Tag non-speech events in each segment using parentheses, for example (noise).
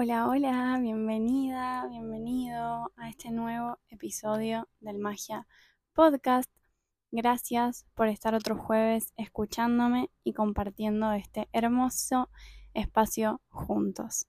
Hola, hola, bienvenida, bienvenido a este nuevo episodio del Magia Podcast. Gracias por estar otro jueves escuchándome y compartiendo este hermoso espacio juntos.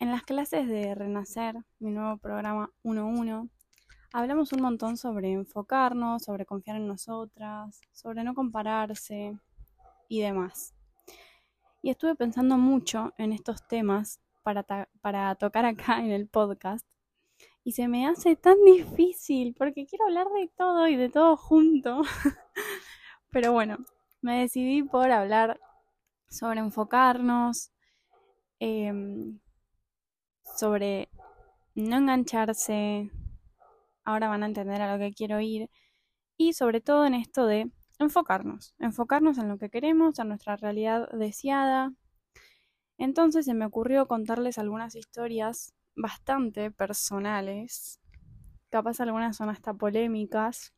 En las clases de Renacer, mi nuevo programa 1.1, hablamos un montón sobre enfocarnos, sobre confiar en nosotras, sobre no compararse y demás. Y estuve pensando mucho en estos temas para, para tocar acá en el podcast. Y se me hace tan difícil porque quiero hablar de todo y de todo junto. (laughs) Pero bueno, me decidí por hablar sobre enfocarnos, em, sobre no engancharse. Ahora van a entender a lo que quiero ir. Y sobre todo en esto de enfocarnos. Enfocarnos en lo que queremos, en nuestra realidad deseada, entonces se me ocurrió contarles algunas historias bastante personales, capaz algunas son hasta polémicas,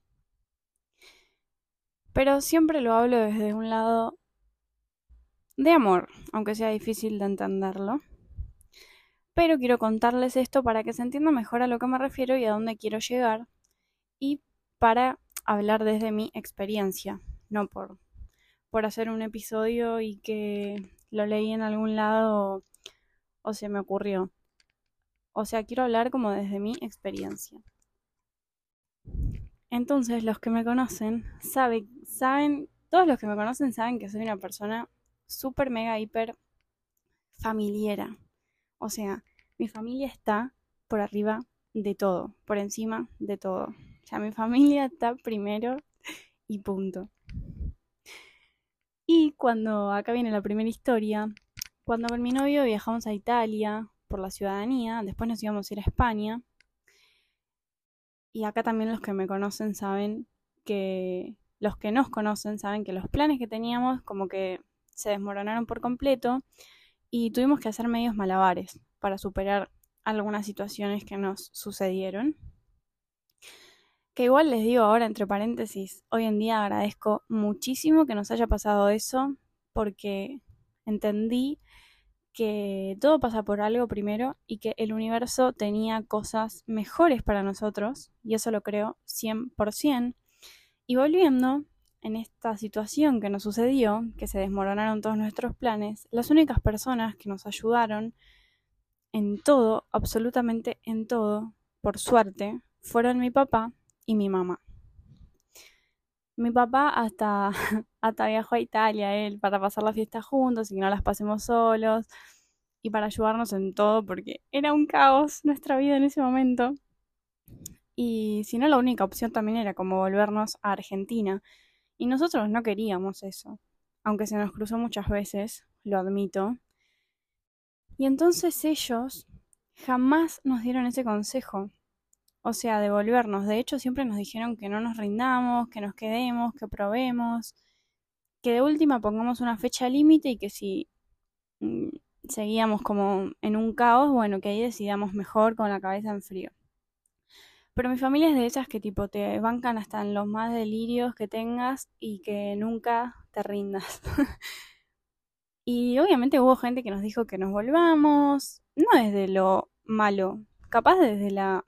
pero siempre lo hablo desde un lado de amor, aunque sea difícil de entenderlo. Pero quiero contarles esto para que se entienda mejor a lo que me refiero y a dónde quiero llegar y para hablar desde mi experiencia, no por, por hacer un episodio y que lo leí en algún lado o se me ocurrió. O sea, quiero hablar como desde mi experiencia. Entonces, los que me conocen saben, saben, todos los que me conocen saben que soy una persona súper, mega, hiper familiera. O sea, mi familia está por arriba de todo, por encima de todo. O sea, mi familia está primero y punto. Y cuando, acá viene la primera historia, cuando con mi novio viajamos a Italia por la ciudadanía, después nos íbamos a ir a España. Y acá también los que me conocen saben que, los que nos conocen saben que los planes que teníamos como que se desmoronaron por completo y tuvimos que hacer medios malabares para superar algunas situaciones que nos sucedieron. Que igual les digo ahora, entre paréntesis, hoy en día agradezco muchísimo que nos haya pasado eso, porque entendí que todo pasa por algo primero y que el universo tenía cosas mejores para nosotros, y eso lo creo 100%. Y volviendo en esta situación que nos sucedió, que se desmoronaron todos nuestros planes, las únicas personas que nos ayudaron en todo, absolutamente en todo, por suerte, fueron mi papá y mi mamá. Mi papá hasta, (laughs) hasta viajó a Italia, él, para pasar la fiesta juntos y que no las pasemos solos y para ayudarnos en todo porque era un caos nuestra vida en ese momento. Y si no, la única opción también era como volvernos a Argentina. Y nosotros no queríamos eso, aunque se nos cruzó muchas veces, lo admito. Y entonces ellos jamás nos dieron ese consejo o sea, devolvernos. De hecho, siempre nos dijeron que no nos rindamos, que nos quedemos, que probemos, que de última pongamos una fecha límite y que si mm, seguíamos como en un caos, bueno, que ahí decidamos mejor con la cabeza en frío. Pero mi familia es de esas que tipo te bancan hasta en los más delirios que tengas y que nunca te rindas. (laughs) y obviamente hubo gente que nos dijo que nos volvamos, no desde lo malo, capaz desde la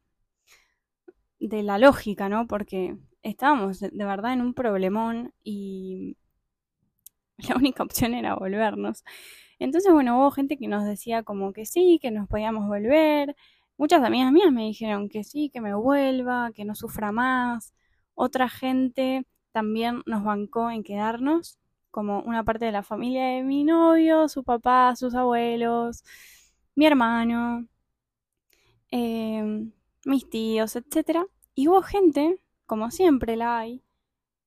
de la lógica, ¿no? Porque estábamos de, verdad en un problemón y (laughs) la única opción era volvernos. Entonces, bueno, hubo gente que nos decía como que sí, que nos podíamos volver. Muchas amigas mías me dijeron que sí, que me vuelva, que no sufra más. Otra gente también nos bancó en quedarnos, como una parte de la familia de mi novio, su papá, sus abuelos, mi hermano. Eh, mis tíos, etc. Y hubo gente, como siempre la hay,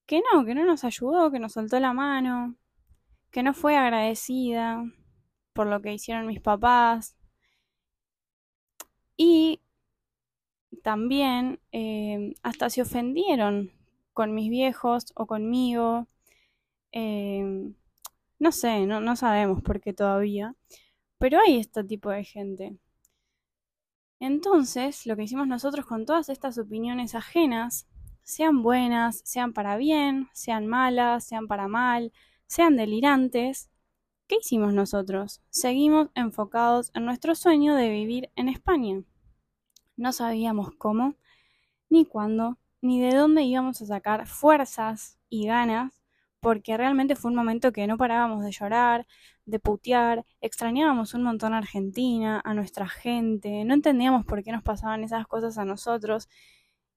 que no, que no nos ayudó, que nos soltó la mano, que no fue agradecida por lo que hicieron mis papás. Y también eh, hasta se ofendieron con mis viejos o conmigo. Eh, no sé, no, no sabemos por qué todavía. Pero hay este tipo de gente. Entonces, lo que hicimos nosotros con todas estas opiniones ajenas, sean buenas, sean para bien, sean malas, sean para mal, sean delirantes, ¿Qué hicimos nosotros? Seguimos enfocados en nuestro sueño de vivir en España. No sabíamos cómo, ni cuándo, ni de dónde íbamos a sacar fuerzas y ganas, porque realmente fue un momento que no parábamos de llorar, de putear, extrañábamos un montón a Argentina, a nuestra gente, no entendíamos por qué nos pasaban esas cosas a nosotros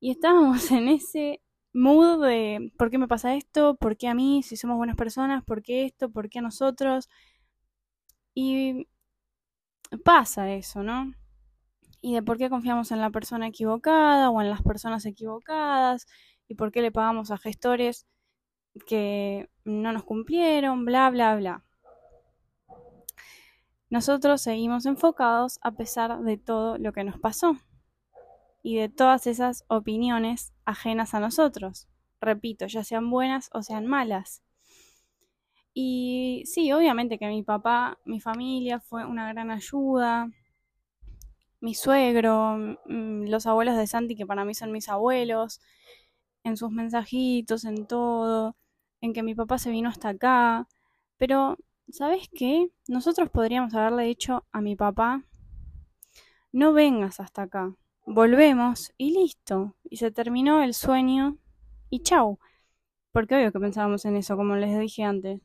y estábamos (laughs) en ese mood de por qué me pasa esto, por qué a mí, si somos buenas personas, por qué esto, por qué a nosotros. Y pasa eso, ¿no? Y de por qué confiamos en la persona equivocada o en las personas equivocadas y por qué le pagamos a gestores que no nos cumplieron, bla, bla, bla. Nosotros seguimos enfocados a pesar de todo lo que nos pasó y de todas esas opiniones ajenas a nosotros. Repito, ya sean buenas o sean malas. Y sí, obviamente que mi papá, mi familia fue una gran ayuda. Mi suegro, mm, los abuelos de Santi, que para mí son mis abuelos, en sus mensajitos, en todo en que mi papá se vino hasta acá, pero ¿sabes qué? Nosotros podríamos haberle dicho a mi papá, no vengas hasta acá, volvemos y listo, y se terminó el sueño y chau. Porque obvio que pensábamos en eso, como les dije antes,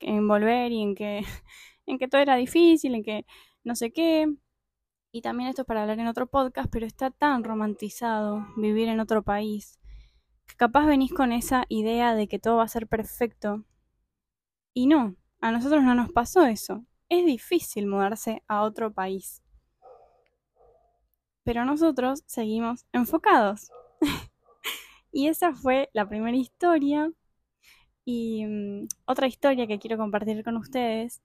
en volver y en que, (laughs) en que todo era difícil, en que no sé qué. Y también esto es para hablar en otro podcast, pero está tan romantizado vivir en otro país capaz venís con esa idea de que todo va a ser perfecto. Y no, a nosotros no nos pasó eso. Es difícil mudarse a otro país. Pero nosotros seguimos enfocados. (laughs) y esa fue la primera historia. Y mm, otra historia que quiero compartir con ustedes,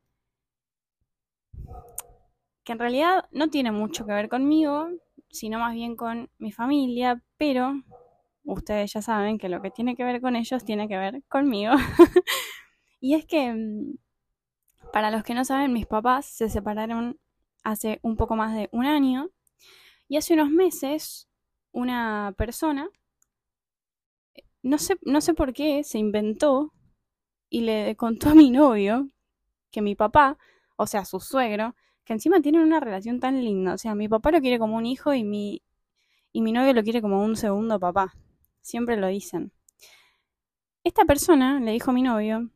que en realidad no tiene mucho que ver conmigo, sino más bien con mi familia, pero ustedes ya saben que lo que tiene que ver con ellos tiene que ver conmigo. (laughs) y es que, mm, para los que no saben, mis papás se separaron hace un poco más de un año y hace unos meses una persona, no sé, no sé por qué, se inventó y le contó a mi novio que mi papá, o sea, su suegro, que encima tienen una relación tan linda, o sea, mi papá lo quiere como un hijo y mi, y mi novio lo quiere como un segundo papá siempre lo dicen. Esta persona le dijo a mi novio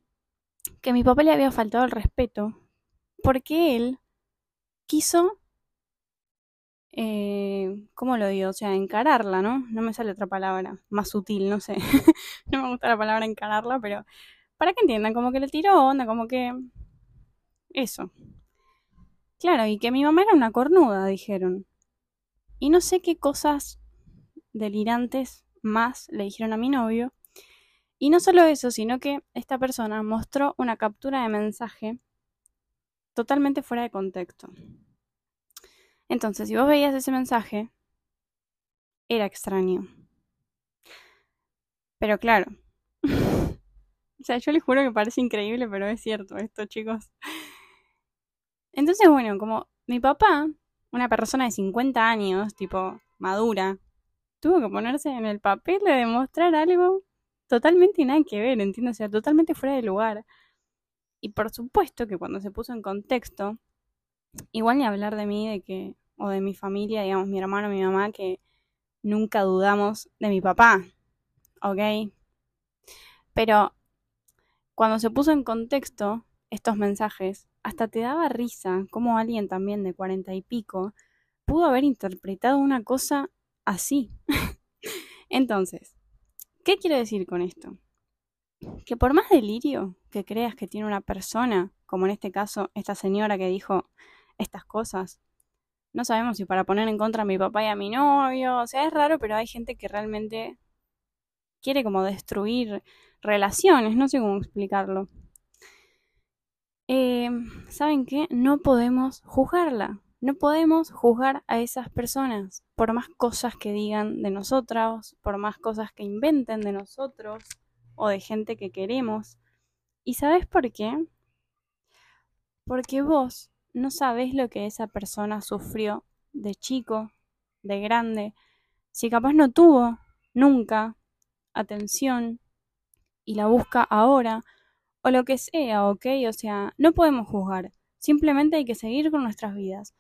que mi papá le había faltado el respeto porque él quiso, eh, ¿cómo lo digo? O sea, encararla, ¿no? No me sale otra palabra, más sutil, no sé. (laughs) no me gusta la palabra encararla, pero para que entiendan, como que le tiró onda, como que... Eso. Claro, y que mi mamá era una cornuda, dijeron. Y no sé qué cosas delirantes más le dijeron a mi novio. Y no solo eso, sino que esta persona mostró una captura de mensaje totalmente fuera de contexto. Entonces, si vos veías ese mensaje, era extraño. Pero claro. (laughs) o sea, yo les juro que parece increíble, pero es cierto esto, chicos. Entonces, bueno, como mi papá, una persona de 50 años, tipo madura, tuvo que ponerse en el papel de demostrar algo totalmente nada que ver, ¿entiendes? O sea, totalmente fuera de lugar. Y por supuesto que cuando se puso en contexto, igual ni hablar de mí, de que, o de mi familia, digamos, mi hermano, mi mamá, que nunca dudamos de mi papá, ¿ok? Pero cuando se puso en contexto estos mensajes, hasta te daba risa como alguien también de cuarenta y pico pudo haber interpretado una cosa así. Entonces, ¿qué quiero decir con esto? Que por más delirio que creas que tiene una persona, como en este caso esta señora que dijo estas cosas, no sabemos si para poner en contra a mi papá y a mi novio, o sea, es raro, pero hay gente que realmente quiere como destruir relaciones, no sé cómo explicarlo. Eh, ¿Saben qué? No podemos juzgarla. No podemos juzgar a esas personas por más cosas que digan de nosotras, por más cosas que inventen de nosotros o de gente que queremos. ¿Y sabes por qué? Porque vos no sabes lo que esa persona sufrió de chico, de grande, si capaz no tuvo nunca atención y la busca ahora, o lo que sea, ¿ok? O sea, no podemos juzgar, simplemente hay que seguir con nuestras vidas.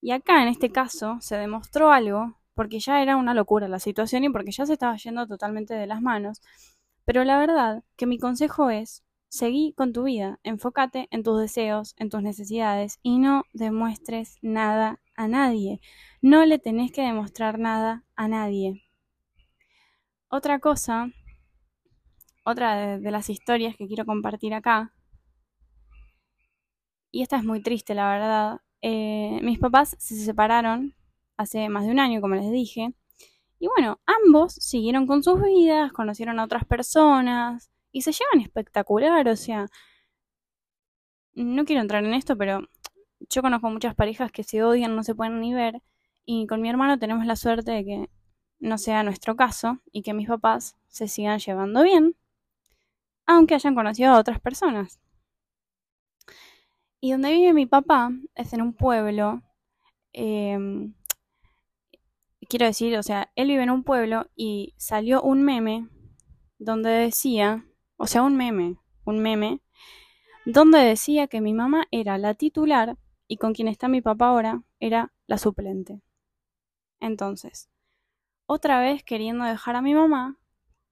Y acá, en este caso, se demostró algo, porque ya era una locura la situación y porque ya se estaba yendo totalmente de las manos. Pero la verdad que mi consejo es, seguí con tu vida, enfócate en tus deseos, en tus necesidades y no demuestres nada a nadie. No le tenés que demostrar nada a nadie. Otra cosa, otra de, las historias que quiero compartir acá, y esta es muy triste, la verdad. Eh, mis papás se separaron hace más de un año, como les dije. Y bueno, ambos siguieron con sus vidas, conocieron a otras personas y se llevan espectacular. O sea, no quiero entrar en esto, pero yo conozco muchas parejas que se odian, no se pueden ni ver. Y con mi hermano tenemos la suerte de que no sea nuestro caso y que mis papás se sigan llevando bien, aunque hayan conocido a otras personas. Y donde vive mi papá es en un pueblo, em, quiero decir, o sea, él vive en un pueblo y salió un meme donde decía, o sea, un meme, un meme, donde decía que mi mamá era la titular y con quien está mi papá ahora era la suplente. Entonces, otra vez queriendo dejar a mi mamá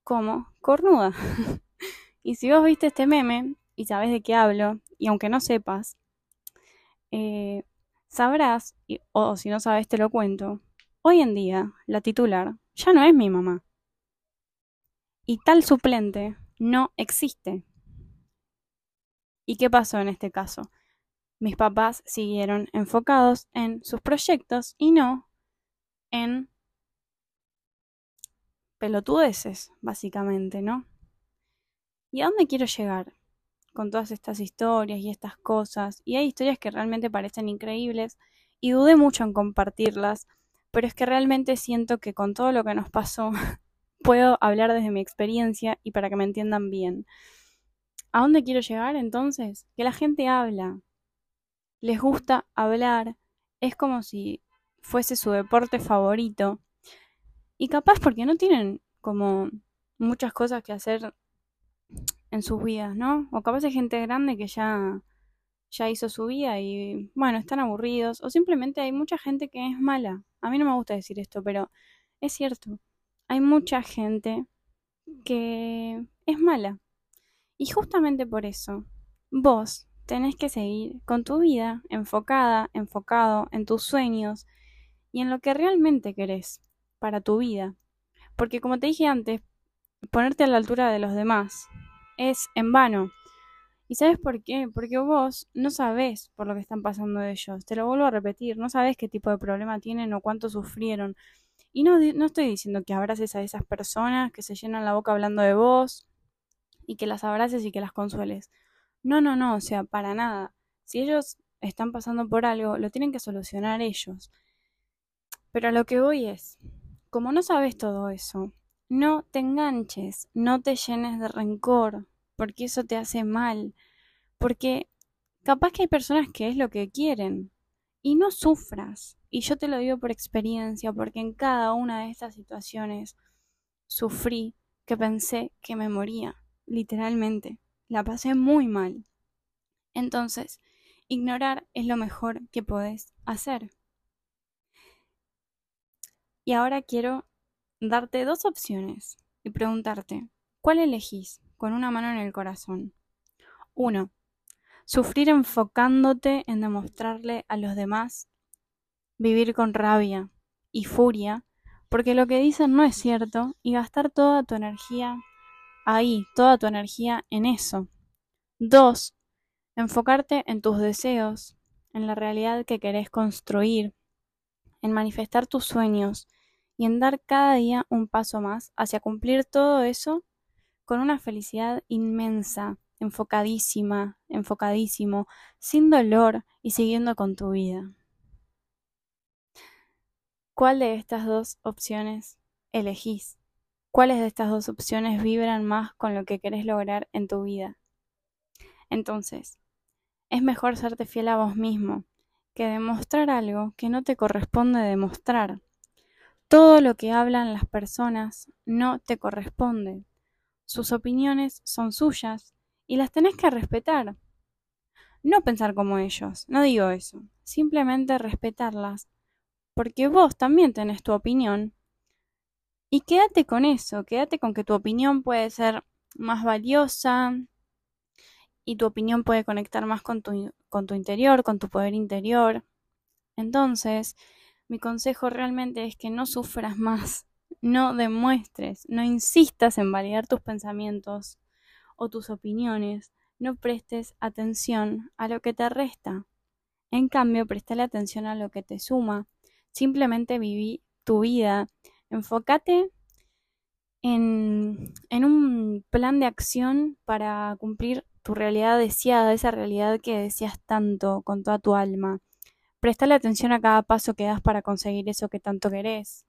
como cornuda. (laughs) y si vos viste este meme y sabes de qué hablo, y aunque no sepas, eh, sabrás, o si no sabes te lo cuento, hoy en día la titular ya no es mi mamá. Y tal suplente no existe. ¿Y qué pasó en este caso? Mis papás siguieron enfocados en sus proyectos y no en pelotudeces, básicamente, ¿no? ¿Y a dónde quiero llegar con todas estas historias y estas cosas? Y hay historias que realmente parecen increíbles y dudé mucho en compartirlas, pero es que realmente siento que con todo lo que nos pasó (laughs) puedo hablar desde mi experiencia y para que me entiendan bien. ¿A dónde quiero llegar entonces? Que la gente habla, les gusta hablar, es como si fuese su deporte favorito. Y capaz porque no tienen como muchas cosas que hacer en sus vidas, ¿no? O capaz hay gente grande que ya, ya hizo su vida y, bueno, están aburridos. O simplemente hay mucha gente que es mala. A mí no me gusta decir esto, pero es cierto. Hay mucha gente que es mala. Y justamente por eso, vos tenés que seguir con tu vida enfocada, enfocado en tus sueños y en lo que realmente querés para tu vida. Porque como te dije antes, ponerte a la altura de los demás es en vano. ¿Y sabes por qué? Porque vos no sabés por lo que están pasando ellos. Te lo vuelvo a repetir, no sabés qué tipo de problema tienen o cuánto sufrieron. Y no, no estoy diciendo que abraces a esas personas que se llenan la boca hablando de vos y que las abraces y que las consueles. No, no, no, o sea, para nada. Si ellos están pasando por algo, lo tienen que solucionar ellos. Pero a lo que voy es, como no sabes todo eso, no te enganches, no te llenes de rencor, porque eso te hace mal, porque capaz que hay personas que es lo que quieren y no sufras. Y yo te lo digo por experiencia, porque en cada una de estas situaciones sufrí que pensé que me moría, literalmente. La pasé muy mal. Entonces, ignorar es lo mejor que podés hacer. Y ahora quiero darte dos opciones y preguntarte, ¿cuál elegís con una mano en el corazón? Uno, sufrir enfocándote en demostrarle a los demás, vivir con rabia y furia, porque lo que dicen no es cierto, y gastar toda tu energía ahí, toda tu energía en eso. Dos, enfocarte en tus deseos, en la realidad que querés construir, en manifestar tus sueños y en dar cada día un paso más hacia cumplir todo eso con una felicidad inmensa, enfocadísima, enfocadísimo, sin dolor y siguiendo con tu vida. ¿Cuál de estas dos opciones elegís? ¿Cuáles de estas dos opciones vibran más con lo que querés lograr en tu vida? Entonces, es mejor serte fiel a vos mismo que demostrar algo que no te corresponde demostrar. Todo lo que hablan las personas no te corresponde. Sus opiniones son suyas y las tenés que respetar. No pensar como ellos, no digo eso, simplemente respetarlas, porque vos también tenés tu opinión. Y quédate con eso, quédate con que tu opinión puede ser más valiosa y tu opinión puede conectar más con tu, con tu interior, con tu poder interior. Entonces, mi consejo realmente es que no sufras más, no demuestres, no insistas en validar tus pensamientos o tus opiniones, no prestes atención a lo que te resta. En cambio, prestale atención a lo que te suma. Simplemente viví tu vida. Enfócate en, en un plan de acción para cumplir tu realidad deseada, esa realidad que deseas tanto con toda tu alma. Prestale atención a cada paso que das para conseguir eso que tanto querés.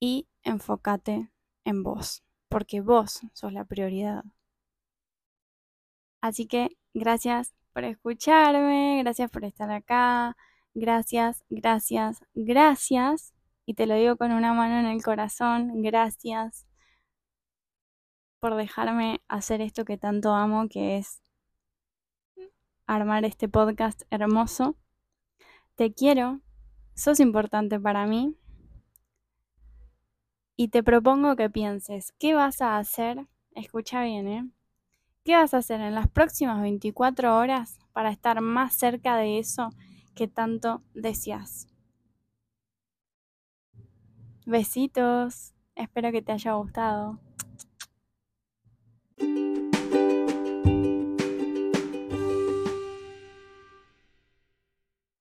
Y enfócate en vos, porque vos sos la prioridad. Así que gracias por escucharme, gracias por estar acá, gracias, gracias, gracias. Y te lo digo con una mano en el corazón, gracias por dejarme hacer esto que tanto amo, que es armar este podcast hermoso. Te quiero, sos importante para mí. Y te propongo que pienses, ¿qué vas a hacer? Escucha bien, ¿eh? ¿Qué vas a hacer en las próximas 24 horas para estar más cerca de eso que tanto deseas? Besitos, espero que te haya gustado.